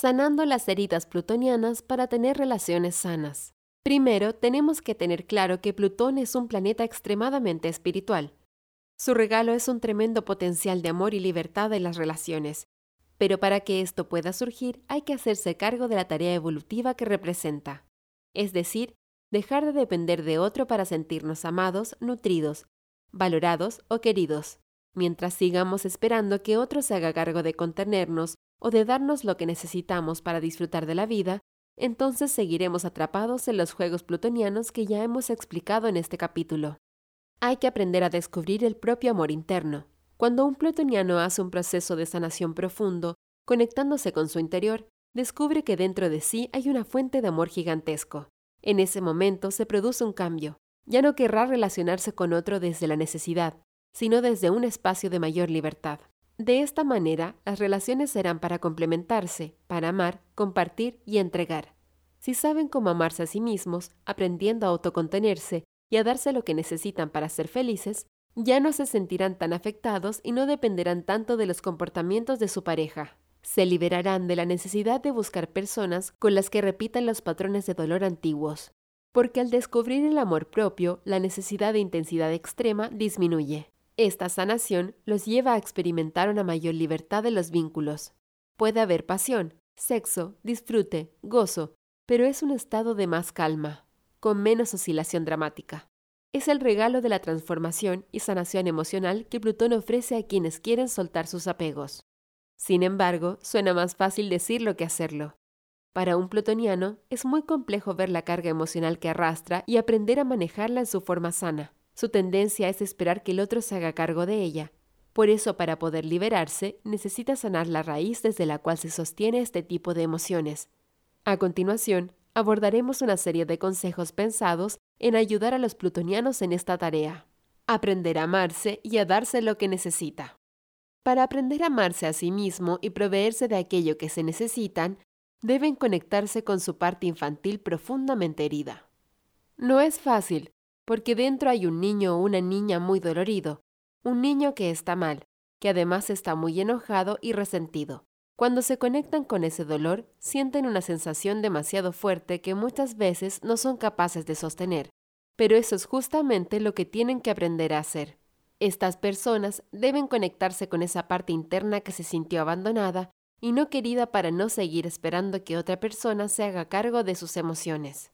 sanando las heridas plutonianas para tener relaciones sanas. Primero, tenemos que tener claro que Plutón es un planeta extremadamente espiritual. Su regalo es un tremendo potencial de amor y libertad en las relaciones, pero para que esto pueda surgir hay que hacerse cargo de la tarea evolutiva que representa, es decir, dejar de depender de otro para sentirnos amados, nutridos, valorados o queridos, mientras sigamos esperando que otro se haga cargo de contenernos o de darnos lo que necesitamos para disfrutar de la vida, entonces seguiremos atrapados en los juegos plutonianos que ya hemos explicado en este capítulo. Hay que aprender a descubrir el propio amor interno. Cuando un plutoniano hace un proceso de sanación profundo, conectándose con su interior, descubre que dentro de sí hay una fuente de amor gigantesco. En ese momento se produce un cambio. Ya no querrá relacionarse con otro desde la necesidad, sino desde un espacio de mayor libertad. De esta manera, las relaciones serán para complementarse, para amar, compartir y entregar. Si saben cómo amarse a sí mismos, aprendiendo a autocontenerse y a darse lo que necesitan para ser felices, ya no se sentirán tan afectados y no dependerán tanto de los comportamientos de su pareja. Se liberarán de la necesidad de buscar personas con las que repitan los patrones de dolor antiguos, porque al descubrir el amor propio, la necesidad de intensidad extrema disminuye. Esta sanación los lleva a experimentar una mayor libertad de los vínculos. Puede haber pasión, sexo, disfrute, gozo, pero es un estado de más calma, con menos oscilación dramática. Es el regalo de la transformación y sanación emocional que Plutón ofrece a quienes quieren soltar sus apegos. Sin embargo, suena más fácil decirlo que hacerlo. Para un plutoniano es muy complejo ver la carga emocional que arrastra y aprender a manejarla en su forma sana. Su tendencia es esperar que el otro se haga cargo de ella. Por eso, para poder liberarse, necesita sanar la raíz desde la cual se sostiene este tipo de emociones. A continuación, abordaremos una serie de consejos pensados en ayudar a los plutonianos en esta tarea. Aprender a amarse y a darse lo que necesita. Para aprender a amarse a sí mismo y proveerse de aquello que se necesitan, deben conectarse con su parte infantil profundamente herida. No es fácil, porque dentro hay un niño o una niña muy dolorido, un niño que está mal, que además está muy enojado y resentido. Cuando se conectan con ese dolor, sienten una sensación demasiado fuerte que muchas veces no son capaces de sostener. Pero eso es justamente lo que tienen que aprender a hacer. Estas personas deben conectarse con esa parte interna que se sintió abandonada y no querida para no seguir esperando que otra persona se haga cargo de sus emociones.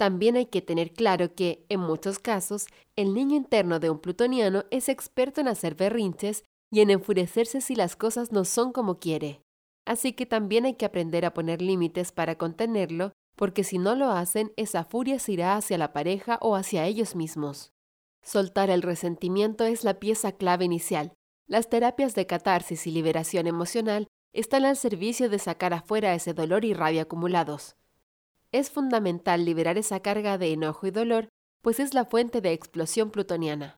También hay que tener claro que, en muchos casos, el niño interno de un plutoniano es experto en hacer berrinches y en enfurecerse si las cosas no son como quiere. Así que también hay que aprender a poner límites para contenerlo, porque si no lo hacen, esa furia se irá hacia la pareja o hacia ellos mismos. Soltar el resentimiento es la pieza clave inicial. Las terapias de catarsis y liberación emocional están al servicio de sacar afuera ese dolor y rabia acumulados. Es fundamental liberar esa carga de enojo y dolor, pues es la fuente de explosión plutoniana.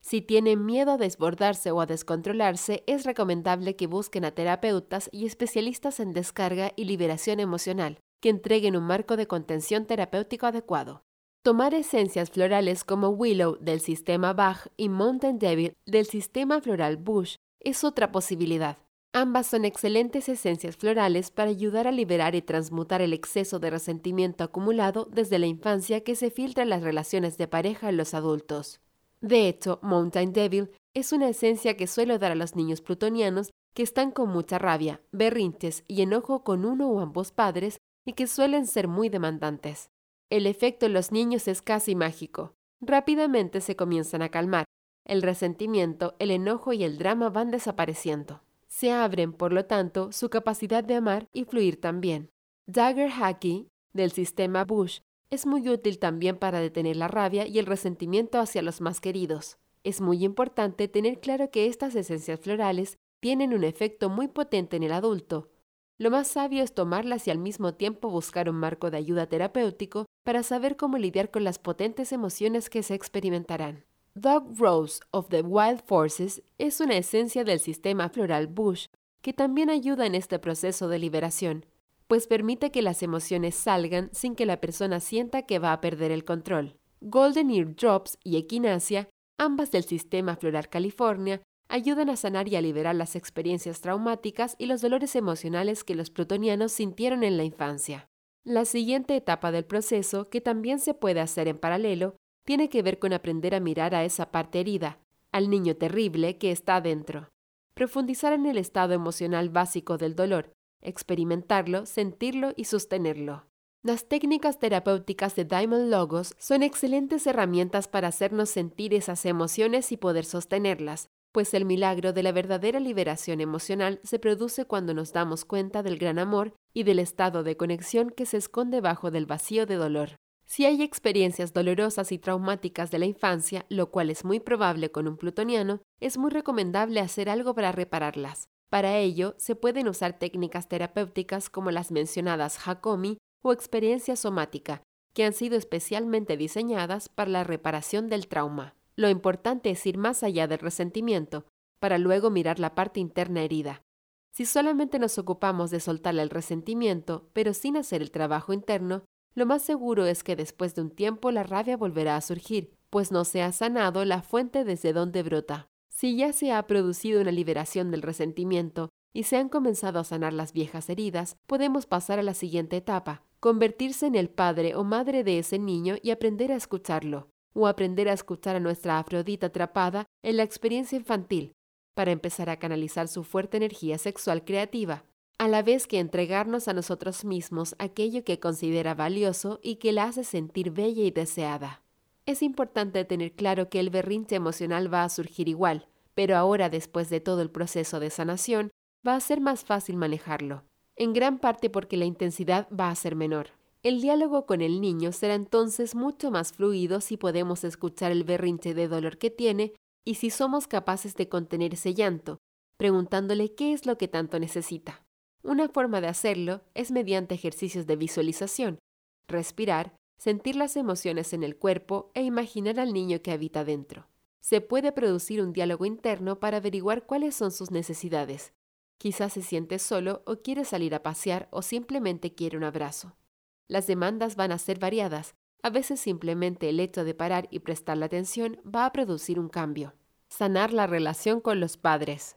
Si tienen miedo a desbordarse o a descontrolarse, es recomendable que busquen a terapeutas y especialistas en descarga y liberación emocional, que entreguen un marco de contención terapéutico adecuado. Tomar esencias florales como Willow del sistema Bach y Mountain Devil del sistema floral Bush es otra posibilidad. Ambas son excelentes esencias florales para ayudar a liberar y transmutar el exceso de resentimiento acumulado desde la infancia que se filtra en las relaciones de pareja en los adultos. De hecho, Mountain Devil es una esencia que suelo dar a los niños plutonianos que están con mucha rabia, berrinches y enojo con uno o ambos padres y que suelen ser muy demandantes. El efecto en los niños es casi mágico. Rápidamente se comienzan a calmar. El resentimiento, el enojo y el drama van desapareciendo se abren, por lo tanto, su capacidad de amar y fluir también. Dagger Hacky, del sistema Bush, es muy útil también para detener la rabia y el resentimiento hacia los más queridos. Es muy importante tener claro que estas esencias florales tienen un efecto muy potente en el adulto. Lo más sabio es tomarlas y al mismo tiempo buscar un marco de ayuda terapéutico para saber cómo lidiar con las potentes emociones que se experimentarán. Dog Rose of the Wild Forces es una esencia del sistema floral Bush que también ayuda en este proceso de liberación, pues permite que las emociones salgan sin que la persona sienta que va a perder el control. Golden Ear Drops y Equinacia, ambas del sistema floral California, ayudan a sanar y a liberar las experiencias traumáticas y los dolores emocionales que los plutonianos sintieron en la infancia. La siguiente etapa del proceso, que también se puede hacer en paralelo, tiene que ver con aprender a mirar a esa parte herida, al niño terrible que está adentro. Profundizar en el estado emocional básico del dolor, experimentarlo, sentirlo y sostenerlo. Las técnicas terapéuticas de Diamond Logos son excelentes herramientas para hacernos sentir esas emociones y poder sostenerlas, pues el milagro de la verdadera liberación emocional se produce cuando nos damos cuenta del gran amor y del estado de conexión que se esconde bajo del vacío de dolor. Si hay experiencias dolorosas y traumáticas de la infancia, lo cual es muy probable con un plutoniano, es muy recomendable hacer algo para repararlas. Para ello, se pueden usar técnicas terapéuticas como las mencionadas Hakomi o experiencia somática, que han sido especialmente diseñadas para la reparación del trauma. Lo importante es ir más allá del resentimiento, para luego mirar la parte interna herida. Si solamente nos ocupamos de soltar el resentimiento, pero sin hacer el trabajo interno, lo más seguro es que después de un tiempo la rabia volverá a surgir, pues no se ha sanado la fuente desde donde brota. Si ya se ha producido una liberación del resentimiento y se han comenzado a sanar las viejas heridas, podemos pasar a la siguiente etapa, convertirse en el padre o madre de ese niño y aprender a escucharlo o aprender a escuchar a nuestra Afrodita atrapada en la experiencia infantil, para empezar a canalizar su fuerte energía sexual creativa, a la vez que entregarnos a nosotros mismos aquello que considera valioso y que la hace sentir bella y deseada. Es importante tener claro que el berrinche emocional va a surgir igual, pero ahora después de todo el proceso de sanación, va a ser más fácil manejarlo, en gran parte porque la intensidad va a ser menor. El diálogo con el niño será entonces mucho más fluido si podemos escuchar el berrinche de dolor que tiene y si somos capaces de contener ese llanto, preguntándole qué es lo que tanto necesita. Una forma de hacerlo es mediante ejercicios de visualización, respirar, sentir las emociones en el cuerpo e imaginar al niño que habita dentro. Se puede producir un diálogo interno para averiguar cuáles son sus necesidades. Quizás se siente solo o quiere salir a pasear o simplemente quiere un abrazo. Las demandas van a ser variadas. A veces simplemente el hecho de parar y prestar la atención va a producir un cambio. Sanar la relación con los padres.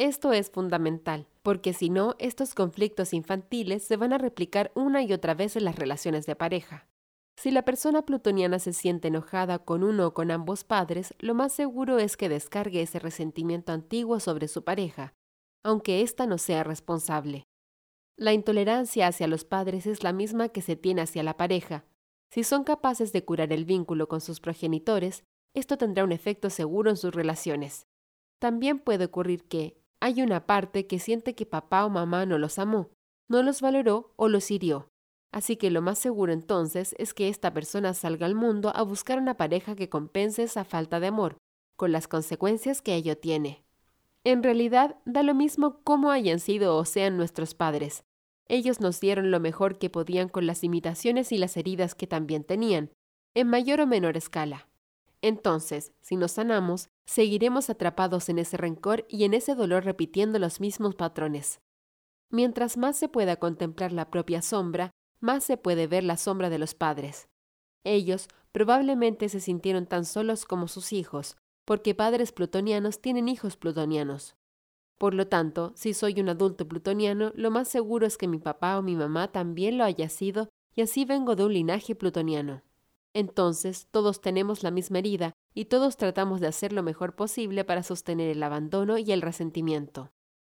Esto es fundamental, porque si no, estos conflictos infantiles se van a replicar una y otra vez en las relaciones de pareja. Si la persona plutoniana se siente enojada con uno o con ambos padres, lo más seguro es que descargue ese resentimiento antiguo sobre su pareja, aunque ésta no sea responsable. La intolerancia hacia los padres es la misma que se tiene hacia la pareja. Si son capaces de curar el vínculo con sus progenitores, esto tendrá un efecto seguro en sus relaciones. También puede ocurrir que hay una parte que siente que papá o mamá no los amó, no los valoró o los hirió. Así que lo más seguro entonces es que esta persona salga al mundo a buscar una pareja que compense esa falta de amor, con las consecuencias que ello tiene. En realidad, da lo mismo cómo hayan sido o sean nuestros padres. Ellos nos dieron lo mejor que podían con las imitaciones y las heridas que también tenían, en mayor o menor escala. Entonces, si nos sanamos, seguiremos atrapados en ese rencor y en ese dolor repitiendo los mismos patrones. Mientras más se pueda contemplar la propia sombra, más se puede ver la sombra de los padres. Ellos probablemente se sintieron tan solos como sus hijos, porque padres plutonianos tienen hijos plutonianos. Por lo tanto, si soy un adulto plutoniano, lo más seguro es que mi papá o mi mamá también lo haya sido y así vengo de un linaje plutoniano. Entonces, todos tenemos la misma herida y todos tratamos de hacer lo mejor posible para sostener el abandono y el resentimiento.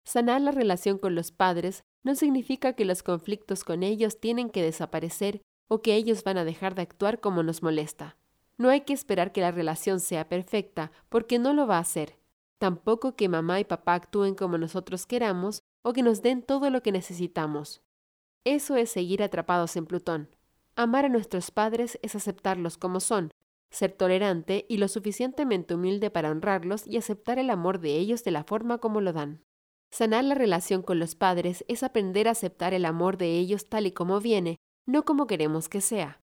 Sanar la relación con los padres no significa que los conflictos con ellos tienen que desaparecer o que ellos van a dejar de actuar como nos molesta. No hay que esperar que la relación sea perfecta, porque no lo va a ser tampoco que mamá y papá actúen como nosotros queramos o que nos den todo lo que necesitamos. Eso es seguir atrapados en Plutón. Amar a nuestros padres es aceptarlos como son, ser tolerante y lo suficientemente humilde para honrarlos y aceptar el amor de ellos de la forma como lo dan. Sanar la relación con los padres es aprender a aceptar el amor de ellos tal y como viene, no como queremos que sea.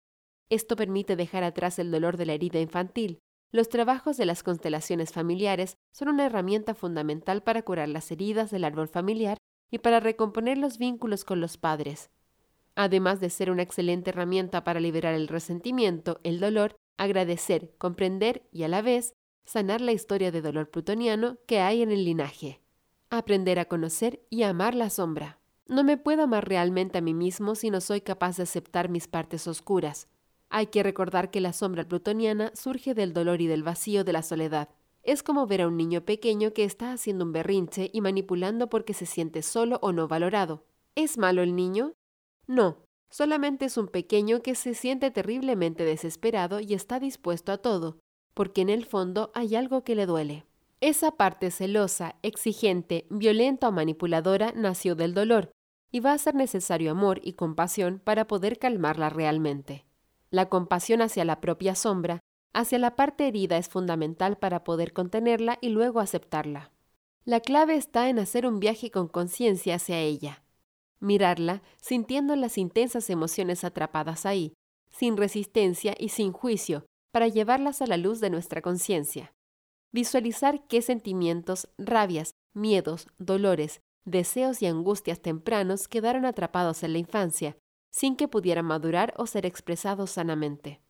Esto permite dejar atrás el dolor de la herida infantil, los trabajos de las constelaciones familiares son una herramienta fundamental para curar las heridas del árbol familiar y para recomponer los vínculos con los padres. Además de ser una excelente herramienta para liberar el resentimiento, el dolor, agradecer, comprender y a la vez sanar la historia de dolor plutoniano que hay en el linaje, aprender a conocer y amar la sombra. No me puedo amar realmente a mí mismo si no soy capaz de aceptar mis partes oscuras. Hay que recordar que la sombra plutoniana surge del dolor y del vacío de la soledad. Es como ver a un niño pequeño que está haciendo un berrinche y manipulando porque se siente solo o no valorado. ¿Es malo el niño? No, solamente es un pequeño que se siente terriblemente desesperado y está dispuesto a todo, porque en el fondo hay algo que le duele. Esa parte celosa, exigente, violenta o manipuladora nació del dolor, y va a ser necesario amor y compasión para poder calmarla realmente. La compasión hacia la propia sombra, hacia la parte herida es fundamental para poder contenerla y luego aceptarla. La clave está en hacer un viaje con conciencia hacia ella. Mirarla, sintiendo las intensas emociones atrapadas ahí, sin resistencia y sin juicio, para llevarlas a la luz de nuestra conciencia visualizar qué sentimientos, rabias, miedos, dolores, deseos y angustias tempranos quedaron atrapados en la infancia, sin que pudieran madurar o ser expresados sanamente.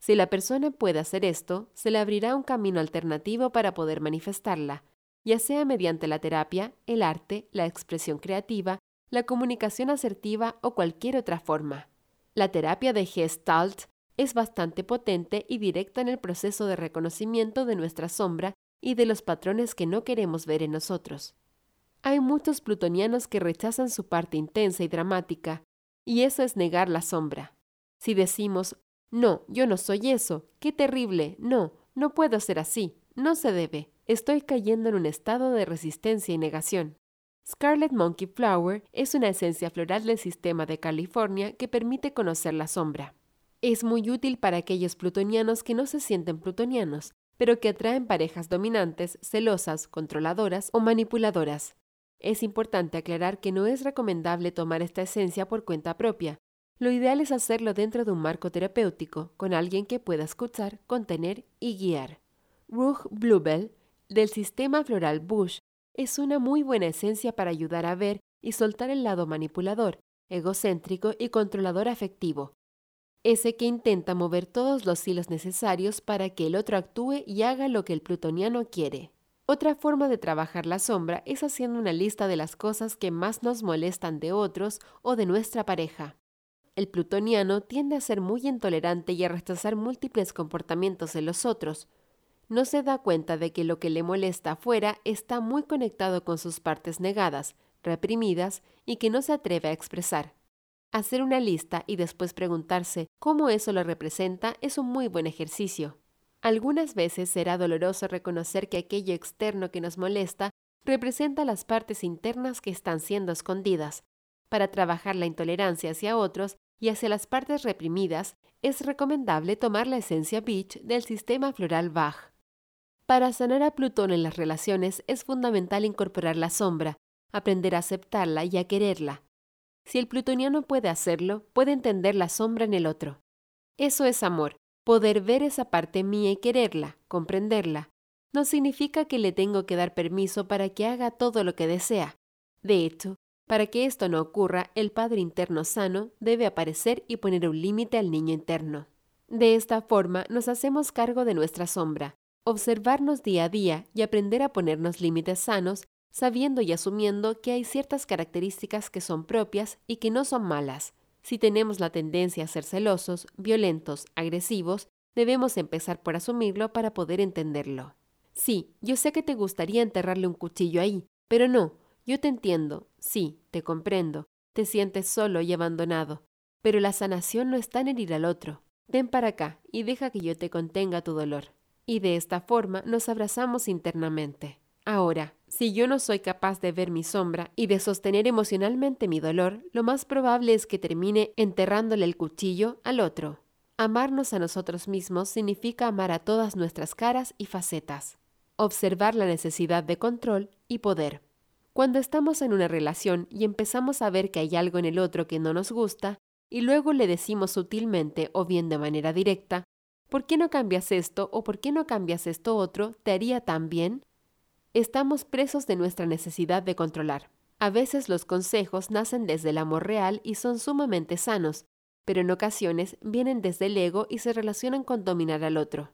Si la persona puede hacer esto, se le abrirá un camino alternativo para poder manifestarla, ya sea mediante la terapia, el arte, la expresión creativa, la comunicación asertiva o cualquier otra forma. La terapia de Gestalt es bastante potente y directa en el proceso de reconocimiento de nuestra sombra y de los patrones que no queremos ver en nosotros. Hay muchos plutonianos que rechazan su parte intensa y dramática, y eso es negar la sombra. Si decimos, no, yo no soy eso, qué terrible, no, no puedo ser así, no se debe, estoy cayendo en un estado de resistencia y negación. Scarlet Monkey Flower es una esencia floral del sistema de California que permite conocer la sombra. Es muy útil para aquellos plutonianos que no se sienten plutonianos, pero que atraen parejas dominantes, celosas, controladoras o manipuladoras. Es importante aclarar que no es recomendable tomar esta esencia por cuenta propia. Lo ideal es hacerlo dentro de un marco terapéutico, con alguien que pueda escuchar, contener y guiar. Rug Bluebell, del sistema floral Bush, es una muy buena esencia para ayudar a ver y soltar el lado manipulador, egocéntrico y controlador afectivo, ese que intenta mover todos los hilos necesarios para que el otro actúe y haga lo que el plutoniano quiere. Otra forma de trabajar la sombra es haciendo una lista de las cosas que más nos molestan de otros o de nuestra pareja. El plutoniano tiende a ser muy intolerante y a rechazar múltiples comportamientos en los otros. No se da cuenta de que lo que le molesta afuera está muy conectado con sus partes negadas, reprimidas y que no se atreve a expresar. Hacer una lista y después preguntarse cómo eso lo representa es un muy buen ejercicio. Algunas veces será doloroso reconocer que aquello externo que nos molesta representa las partes internas que están siendo escondidas. Para trabajar la intolerancia hacia otros y hacia las partes reprimidas, es recomendable tomar la esencia Beach del sistema floral Bach. Para sanar a Plutón en las relaciones es fundamental incorporar la sombra, aprender a aceptarla y a quererla, si el plutoniano puede hacerlo, puede entender la sombra en el otro. Eso es amor, poder ver esa parte mía y quererla, comprenderla. No significa que le tengo que dar permiso para que haga todo lo que desea. De hecho, para que esto no ocurra, el padre interno sano debe aparecer y poner un límite al niño interno. De esta forma nos hacemos cargo de nuestra sombra, observarnos día a día y aprender a ponernos límites sanos sabiendo y asumiendo que hay ciertas características que son propias y que no son malas. Si tenemos la tendencia a ser celosos, violentos, agresivos, debemos empezar por asumirlo para poder entenderlo. Sí, yo sé que te gustaría enterrarle un cuchillo ahí, pero no, yo te entiendo, sí, te comprendo, te sientes solo y abandonado, pero la sanación no está en herir al otro. Ven para acá y deja que yo te contenga tu dolor. Y de esta forma nos abrazamos internamente. Ahora, si yo no soy capaz de ver mi sombra y de sostener emocionalmente mi dolor, lo más probable es que termine enterrándole el cuchillo al otro. Amarnos a nosotros mismos significa amar a todas nuestras caras y facetas. Observar la necesidad de control y poder. Cuando estamos en una relación y empezamos a ver que hay algo en el otro que no nos gusta, y luego le decimos sutilmente o bien de manera directa, ¿por qué no cambias esto o por qué no cambias esto otro? ¿Te haría tan bien? estamos presos de nuestra necesidad de controlar. A veces los consejos nacen desde el amor real y son sumamente sanos, pero en ocasiones vienen desde el ego y se relacionan con dominar al otro.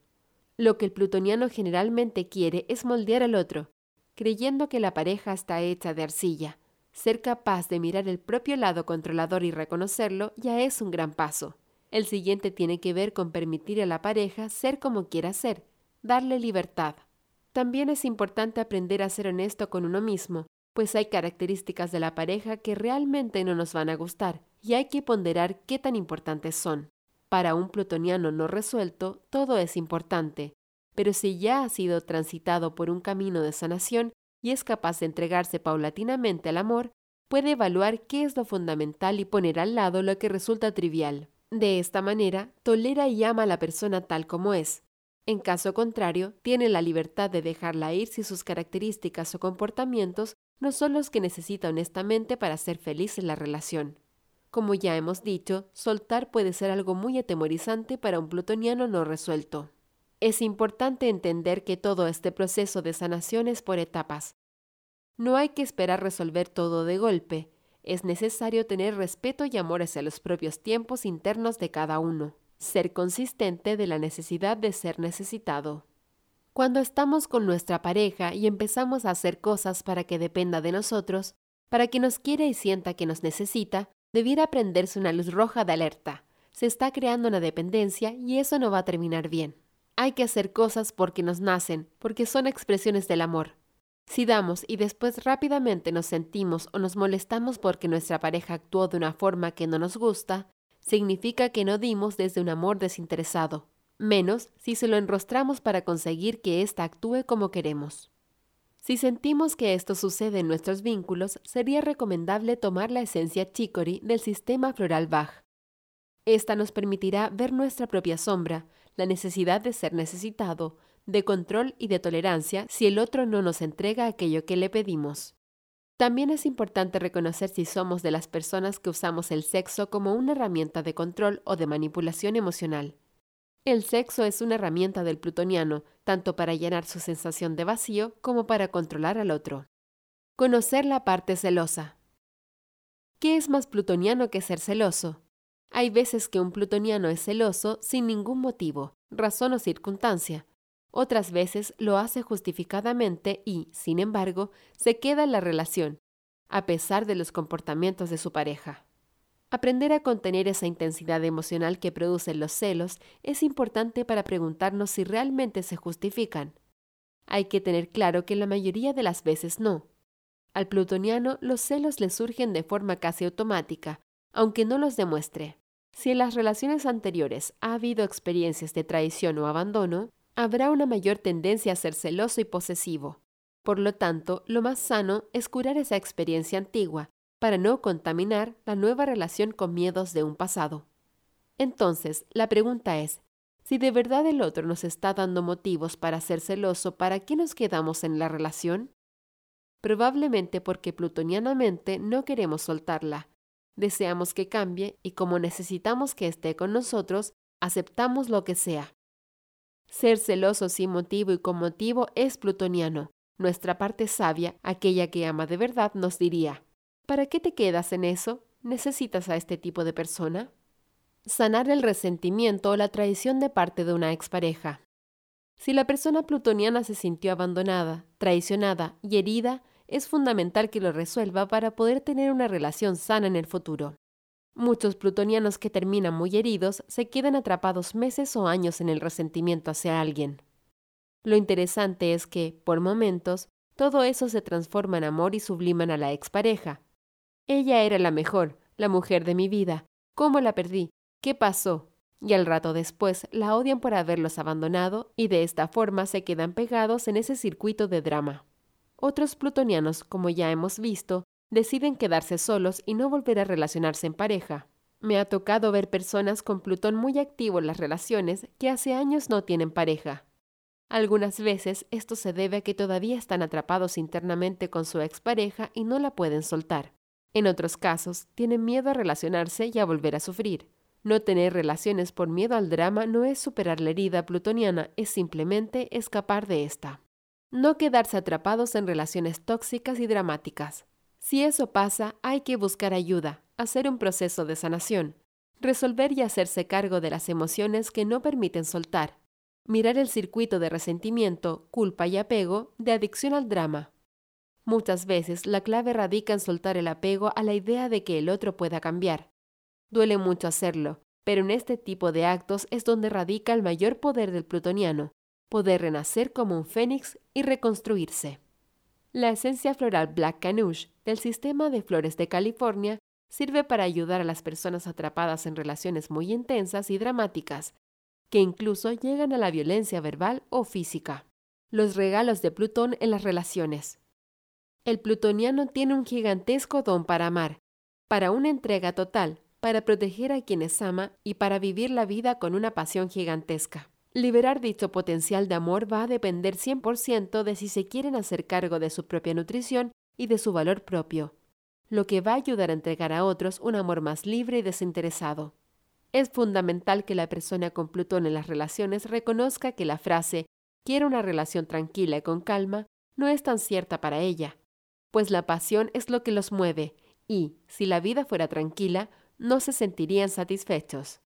Lo que el plutoniano generalmente quiere es moldear al otro, creyendo que la pareja está hecha de arcilla. Ser capaz de mirar el propio lado controlador y reconocerlo ya es un gran paso. El siguiente tiene que ver con permitir a la pareja ser como quiera ser, darle libertad. También es importante aprender a ser honesto con uno mismo, pues hay características de la pareja que realmente no nos van a gustar y hay que ponderar qué tan importantes son. Para un plutoniano no resuelto, todo es importante, pero si ya ha sido transitado por un camino de sanación y es capaz de entregarse paulatinamente al amor, puede evaluar qué es lo fundamental y poner al lado lo que resulta trivial. De esta manera, tolera y ama a la persona tal como es. En caso contrario, tiene la libertad de dejarla ir si sus características o comportamientos no son los que necesita honestamente para ser feliz en la relación. Como ya hemos dicho, soltar puede ser algo muy atemorizante para un plutoniano no resuelto. Es importante entender que todo este proceso de sanación es por etapas. No hay que esperar resolver todo de golpe, es necesario tener respeto y amor hacia los propios tiempos internos de cada uno, ser consistente de la necesidad de ser necesitado. Cuando estamos con nuestra pareja y empezamos a hacer cosas para que dependa de nosotros, para que nos quiera y sienta que nos necesita, debiera prenderse una luz roja de alerta. Se está creando una dependencia y eso no va a terminar bien. Hay que hacer cosas porque nos nacen, porque son expresiones del amor. Si damos y después rápidamente nos sentimos o nos molestamos porque nuestra pareja actuó de una forma que no nos gusta, significa que no dimos desde un amor desinteresado, menos si se lo enrostramos para conseguir que ésta actúe como queremos. Si sentimos que esto sucede en nuestros vínculos, sería recomendable tomar la esencia chicory del sistema floral Bach. Esta nos permitirá ver nuestra propia sombra, la necesidad de ser necesitado, de control y de tolerancia si el otro no nos entrega aquello que le pedimos. También es importante reconocer si somos de las personas que usamos el sexo como una herramienta de control o de manipulación emocional. El sexo es una herramienta del plutoniano, tanto para llenar su sensación de vacío como para controlar al otro. Conocer la parte celosa. ¿Qué es más plutoniano que ser celoso? Hay veces que un plutoniano es celoso sin ningún motivo, razón o circunstancia. Otras veces lo hace justificadamente y, sin embargo, se queda en la relación, a pesar de los comportamientos de su pareja. Aprender a contener esa intensidad emocional que producen los celos es importante para preguntarnos si realmente se justifican. Hay que tener claro que la mayoría de las veces no. Al plutoniano los celos le surgen de forma casi automática, aunque no los demuestre. Si en las relaciones anteriores ha habido experiencias de traición o abandono, habrá una mayor tendencia a ser celoso y posesivo. Por lo tanto, lo más sano es curar esa experiencia antigua para no contaminar la nueva relación con miedos de un pasado. Entonces, la pregunta es, si de verdad el otro nos está dando motivos para ser celoso, ¿para qué nos quedamos en la relación? Probablemente porque plutonianamente no queremos soltarla, deseamos que cambie y como necesitamos que esté con nosotros, aceptamos lo que sea. Ser celoso sin motivo y con motivo es plutoniano. Nuestra parte sabia, aquella que ama de verdad, nos diría, ¿para qué te quedas en eso? ¿Necesitas a este tipo de persona? Sanar el resentimiento o la traición de parte de una expareja. Si la persona plutoniana se sintió abandonada, traicionada y herida, es fundamental que lo resuelva para poder tener una relación sana en el futuro. Muchos plutonianos que terminan muy heridos se quedan atrapados meses o años en el resentimiento hacia alguien. Lo interesante es que, por momentos, todo eso se transforma en amor y subliman a la expareja. Ella era la mejor, la mujer de mi vida. ¿Cómo la perdí? ¿Qué pasó? Y al rato después la odian por haberlos abandonado y de esta forma se quedan pegados en ese circuito de drama. Otros plutonianos, como ya hemos visto, deciden quedarse solos y no volver a relacionarse en pareja. Me ha tocado ver personas con Plutón muy activo en las relaciones que hace años no tienen pareja. Algunas veces esto se debe a que todavía están atrapados internamente con su expareja y no la pueden soltar. En otros casos, tienen miedo a relacionarse y a volver a sufrir. No tener relaciones por miedo al drama no es superar la herida plutoniana, es simplemente escapar de esta no quedarse atrapados en relaciones tóxicas y dramáticas. Si eso pasa, hay que buscar ayuda, hacer un proceso de sanación, resolver y hacerse cargo de las emociones que no permiten soltar. mirar el circuito de resentimiento, culpa y apego de adicción al drama. Muchas veces la clave radica en soltar el apego a la idea de que el otro pueda cambiar. Duele mucho hacerlo, pero en este tipo de actos es donde radica el mayor poder del plutoniano, poder renacer como un fénix y reconstruirse. La esencia floral Black Canuche del sistema de flores de California sirve para ayudar a las personas atrapadas en relaciones muy intensas y dramáticas, que incluso llegan a la violencia verbal o física. Los regalos de Plutón en las relaciones. El plutoniano tiene un gigantesco don para amar, para una entrega total, para proteger a quienes ama y para vivir la vida con una pasión gigantesca. Liberar dicho potencial de amor va a depender 100% de si se quieren hacer cargo de su propia nutrición y de su valor propio, lo que va a ayudar a entregar a otros un amor más libre y desinteresado. Es fundamental que la persona con Plutón en las relaciones reconozca que la frase quiero una relación tranquila y con calma no es tan cierta para ella, pues la pasión es lo que los mueve y, si la vida fuera tranquila, no se sentirían satisfechos.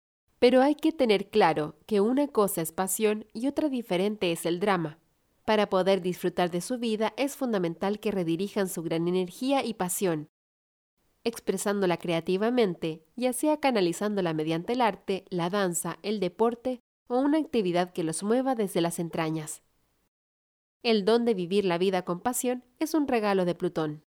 Pero hay que tener claro que una cosa es pasión y otra diferente es el drama. Para poder disfrutar de su vida es fundamental que redirijan su gran energía y pasión, expresándola creativamente, ya sea canalizándola mediante el arte, la danza, el deporte o una actividad que los mueva desde las entrañas. El don de vivir la vida con pasión es un regalo de Plutón.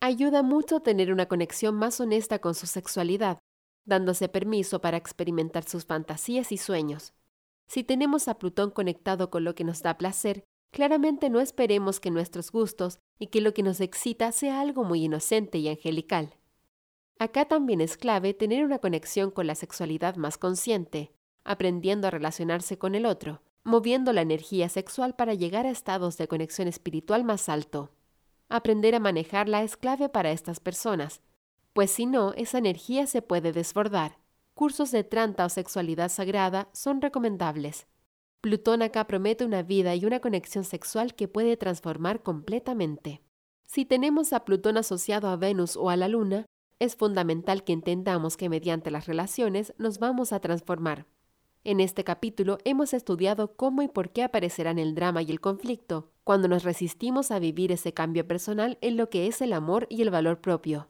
Ayuda mucho tener una conexión más honesta con su sexualidad, dándose permiso para experimentar sus fantasías y sueños. Si tenemos a Plutón conectado con lo que nos da placer, claramente no esperemos que nuestros gustos y que lo que nos excita sea algo muy inocente y angelical. Acá también es clave tener una conexión con la sexualidad más consciente, aprendiendo a relacionarse con el otro, moviendo la energía sexual para llegar a estados de conexión espiritual más alto. Aprender a manejarla es clave para estas personas, pues si no, esa energía se puede desbordar. Cursos de tranta o sexualidad sagrada son recomendables. Plutón acá promete una vida y una conexión sexual que puede transformar completamente. Si tenemos a Plutón asociado a Venus o a la Luna, es fundamental que entendamos que mediante las relaciones nos vamos a transformar. En este capítulo hemos estudiado cómo y por qué aparecerán el drama y el conflicto cuando nos resistimos a vivir ese cambio personal en lo que es el amor y el valor propio.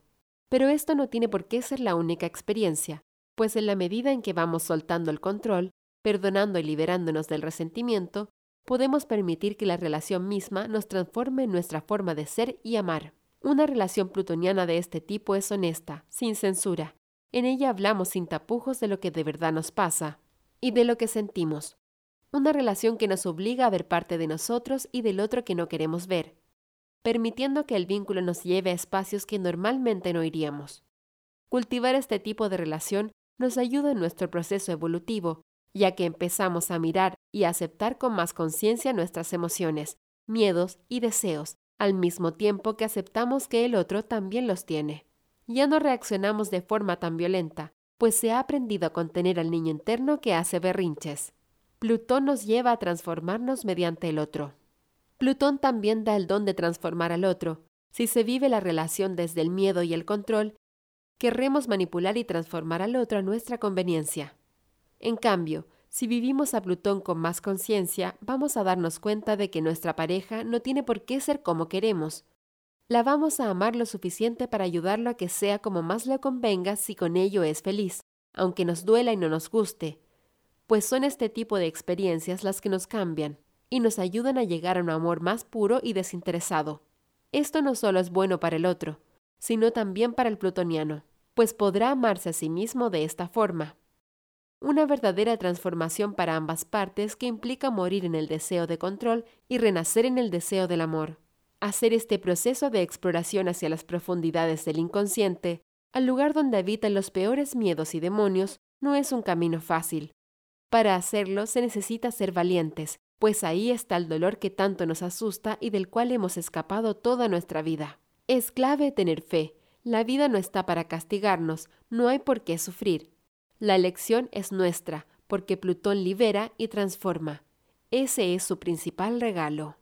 Pero esto no tiene por qué ser la única experiencia, pues en la medida en que vamos soltando el control, perdonando y liberándonos del resentimiento, podemos permitir que la relación misma nos transforme en nuestra forma de ser y amar. Una relación plutoniana de este tipo es honesta, sin censura. En ella hablamos sin tapujos de lo que de verdad nos pasa, y de lo que sentimos. Una relación que nos obliga a ver parte de nosotros y del otro que no queremos ver, permitiendo que el vínculo nos lleve a espacios que normalmente no iríamos. Cultivar este tipo de relación nos ayuda en nuestro proceso evolutivo, ya que empezamos a mirar y a aceptar con más conciencia nuestras emociones, miedos y deseos, al mismo tiempo que aceptamos que el otro también los tiene. Ya no reaccionamos de forma tan violenta, pues se ha aprendido a contener al niño interno que hace berrinches. Plutón nos lleva a transformarnos mediante el otro. Plutón también da el don de transformar al otro. Si se vive la relación desde el miedo y el control, querremos manipular y transformar al otro a nuestra conveniencia. En cambio, si vivimos a Plutón con más conciencia, vamos a darnos cuenta de que nuestra pareja no tiene por qué ser como queremos, la vamos a amar lo suficiente para ayudarlo a que sea como más le convenga si con ello es feliz, aunque nos duela y no nos guste, pues son este tipo de experiencias las que nos cambian y nos ayudan a llegar a un amor más puro y desinteresado. Esto no solo es bueno para el otro, sino también para el plutoniano, pues podrá amarse a sí mismo de esta forma. Una verdadera transformación para ambas partes que implica morir en el deseo de control y renacer en el deseo del amor. Hacer este proceso de exploración hacia las profundidades del inconsciente, al lugar donde habitan los peores miedos y demonios, no es un camino fácil. Para hacerlo se necesita ser valientes, pues ahí está el dolor que tanto nos asusta y del cual hemos escapado toda nuestra vida. Es clave tener fe. La vida no está para castigarnos, no hay por qué sufrir. La elección es nuestra, porque Plutón libera y transforma. Ese es su principal regalo.